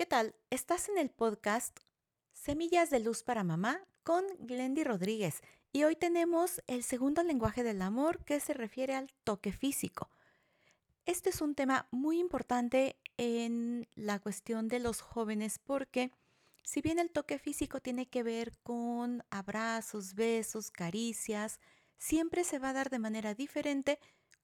¿Qué tal? Estás en el podcast Semillas de Luz para Mamá con Glendy Rodríguez y hoy tenemos el segundo lenguaje del amor que se refiere al toque físico. Este es un tema muy importante en la cuestión de los jóvenes porque si bien el toque físico tiene que ver con abrazos, besos, caricias, siempre se va a dar de manera diferente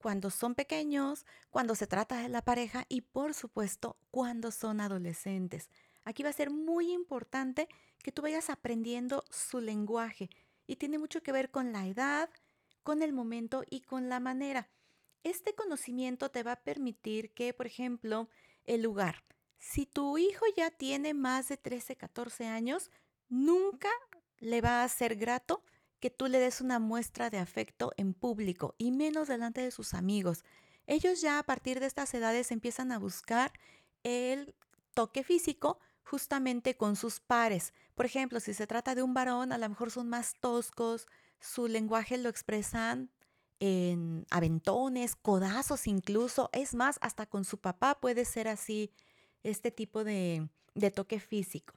cuando son pequeños, cuando se trata de la pareja y por supuesto cuando son adolescentes. Aquí va a ser muy importante que tú vayas aprendiendo su lenguaje y tiene mucho que ver con la edad, con el momento y con la manera. Este conocimiento te va a permitir que, por ejemplo, el lugar. Si tu hijo ya tiene más de 13, 14 años, nunca le va a ser grato que tú le des una muestra de afecto en público y menos delante de sus amigos. Ellos ya a partir de estas edades empiezan a buscar el toque físico justamente con sus pares. Por ejemplo, si se trata de un varón, a lo mejor son más toscos, su lenguaje lo expresan en aventones, codazos incluso. Es más, hasta con su papá puede ser así este tipo de, de toque físico.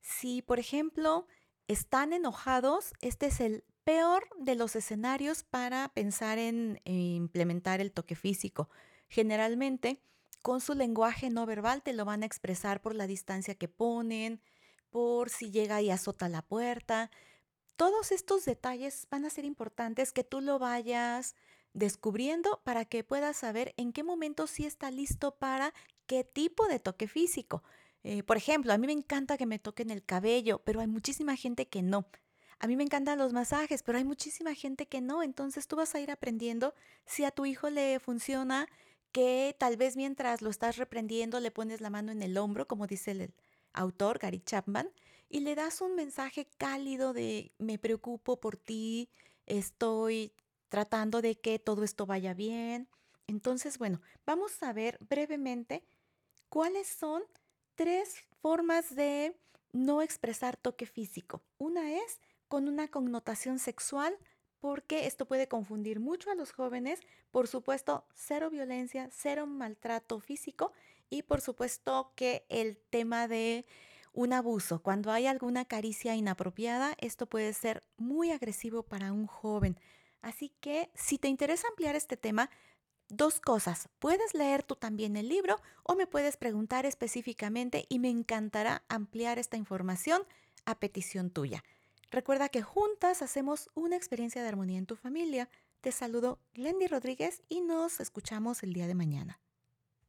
Si, por ejemplo, están enojados, este es el peor de los escenarios para pensar en, implementar el toque físico. Generalmente, con su lenguaje no verbal te lo van a expresar por la distancia que ponen, por si llega y azota la puerta. Todos estos detalles van a ser importantes que tú lo vayas descubriendo para que puedas saber en qué momento sí está listo para qué tipo de toque físico. Eh, por ejemplo, a mí me encanta que me toquen el cabello, pero hay muchísima gente que no. A mí me encantan los masajes, pero hay muchísima gente que no. Entonces tú vas a ir aprendiendo si a tu hijo le funciona que tal vez mientras lo estás reprendiendo le pones la mano en el hombro, como dice el autor Gary Chapman, y le das un mensaje cálido de me preocupo por ti, estoy tratando de que todo esto vaya bien. Entonces, bueno, vamos a ver brevemente cuáles son tres formas de no expresar toque físico. Una es con una connotación sexual, porque esto puede confundir mucho a los jóvenes. Por supuesto, cero violencia, cero maltrato físico y por supuesto que el tema de un abuso. Cuando hay alguna caricia inapropiada, esto puede ser muy agresivo para un joven. Así que si te interesa ampliar este tema, dos cosas. Puedes leer tú también el libro o me puedes preguntar específicamente y me encantará ampliar esta información a petición tuya. Recuerda que juntas hacemos una experiencia de armonía en tu familia. Te saludo Glendy Rodríguez y nos escuchamos el día de mañana.